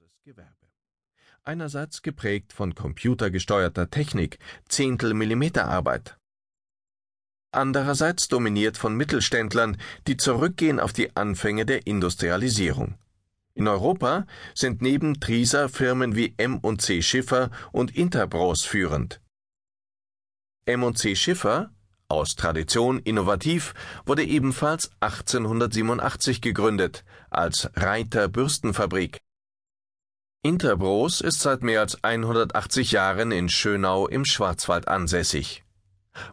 großes Gewerbe. Einerseits geprägt von computergesteuerter Technik, Zehntel-Millimeter-Arbeit. Andererseits dominiert von Mittelständlern, die zurückgehen auf die Anfänge der Industrialisierung. In Europa sind neben Trisa Firmen wie M&C Schiffer und Interbros führend. M&C Schiffer, aus Tradition innovativ, wurde ebenfalls 1887 gegründet als Reiter Bürstenfabrik. Interbros ist seit mehr als 180 Jahren in Schönau im Schwarzwald ansässig.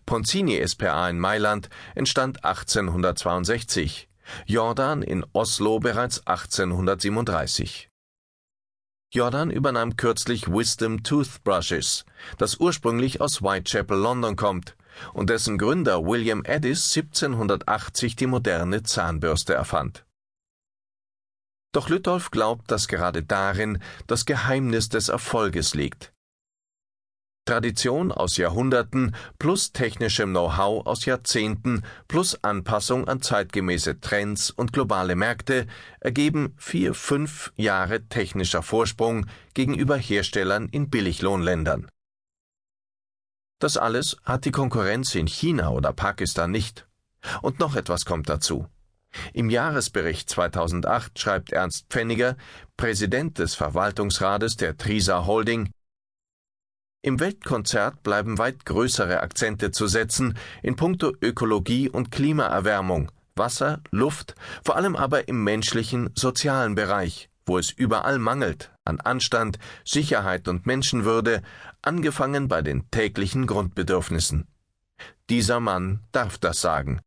Ponzini SPA in Mailand entstand 1862, Jordan in Oslo bereits 1837. Jordan übernahm kürzlich Wisdom Toothbrushes, das ursprünglich aus Whitechapel, London kommt und dessen Gründer William Addis 1780 die moderne Zahnbürste erfand. Doch Lütolf glaubt, dass gerade darin das Geheimnis des Erfolges liegt. Tradition aus Jahrhunderten plus technischem Know-how aus Jahrzehnten plus Anpassung an zeitgemäße Trends und globale Märkte ergeben vier, fünf Jahre technischer Vorsprung gegenüber Herstellern in Billiglohnländern. Das alles hat die Konkurrenz in China oder Pakistan nicht. Und noch etwas kommt dazu. Im Jahresbericht 2008 schreibt Ernst Pfenniger, Präsident des Verwaltungsrats der Trisa Holding, im Weltkonzert bleiben weit größere Akzente zu setzen in puncto Ökologie und Klimaerwärmung, Wasser, Luft, vor allem aber im menschlichen, sozialen Bereich, wo es überall mangelt an Anstand, Sicherheit und Menschenwürde, angefangen bei den täglichen Grundbedürfnissen. Dieser Mann darf das sagen.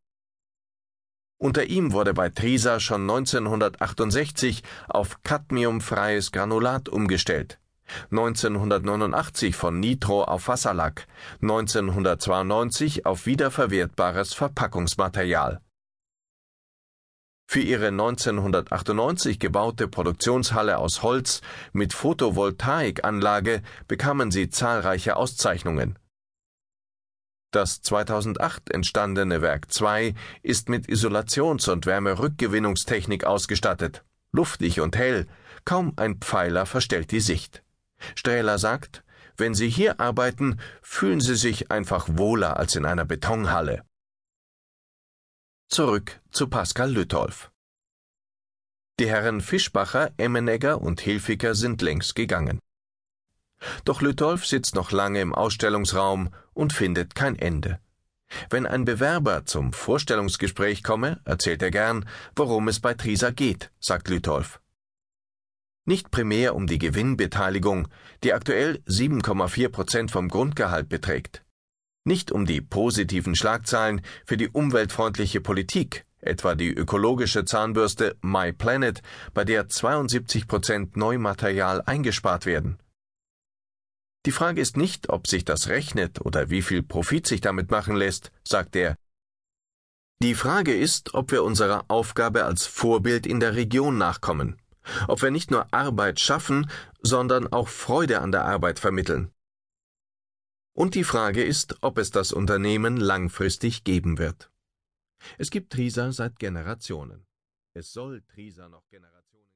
Unter ihm wurde bei Trisa schon 1968 auf cadmiumfreies Granulat umgestellt. 1989 von Nitro auf Wasserlack, 1992 auf wiederverwertbares Verpackungsmaterial. Für ihre 1998 gebaute Produktionshalle aus Holz mit Photovoltaikanlage bekamen sie zahlreiche Auszeichnungen. Das 2008 entstandene Werk 2 ist mit Isolations- und Wärmerückgewinnungstechnik ausgestattet. Luftig und hell, kaum ein Pfeiler verstellt die Sicht. Strähler sagt, wenn Sie hier arbeiten, fühlen Sie sich einfach wohler als in einer Betonhalle. Zurück zu Pascal Lütolf. Die Herren Fischbacher, Emmenegger und Hilfiger sind längst gegangen. Doch Lütolf sitzt noch lange im Ausstellungsraum und findet kein Ende. Wenn ein Bewerber zum Vorstellungsgespräch komme, erzählt er gern, worum es bei Trisa geht, sagt Lütolf. Nicht primär um die Gewinnbeteiligung, die aktuell 7,4 Prozent vom Grundgehalt beträgt. Nicht um die positiven Schlagzeilen für die umweltfreundliche Politik, etwa die ökologische Zahnbürste My Planet, bei der 72 Prozent Neumaterial eingespart werden. Die Frage ist nicht, ob sich das rechnet oder wie viel Profit sich damit machen lässt, sagt er. Die Frage ist, ob wir unserer Aufgabe als Vorbild in der Region nachkommen ob wir nicht nur Arbeit schaffen, sondern auch Freude an der Arbeit vermitteln. Und die Frage ist, ob es das Unternehmen langfristig geben wird. Es gibt Trisa seit Generationen. Es soll Trisa noch Generationen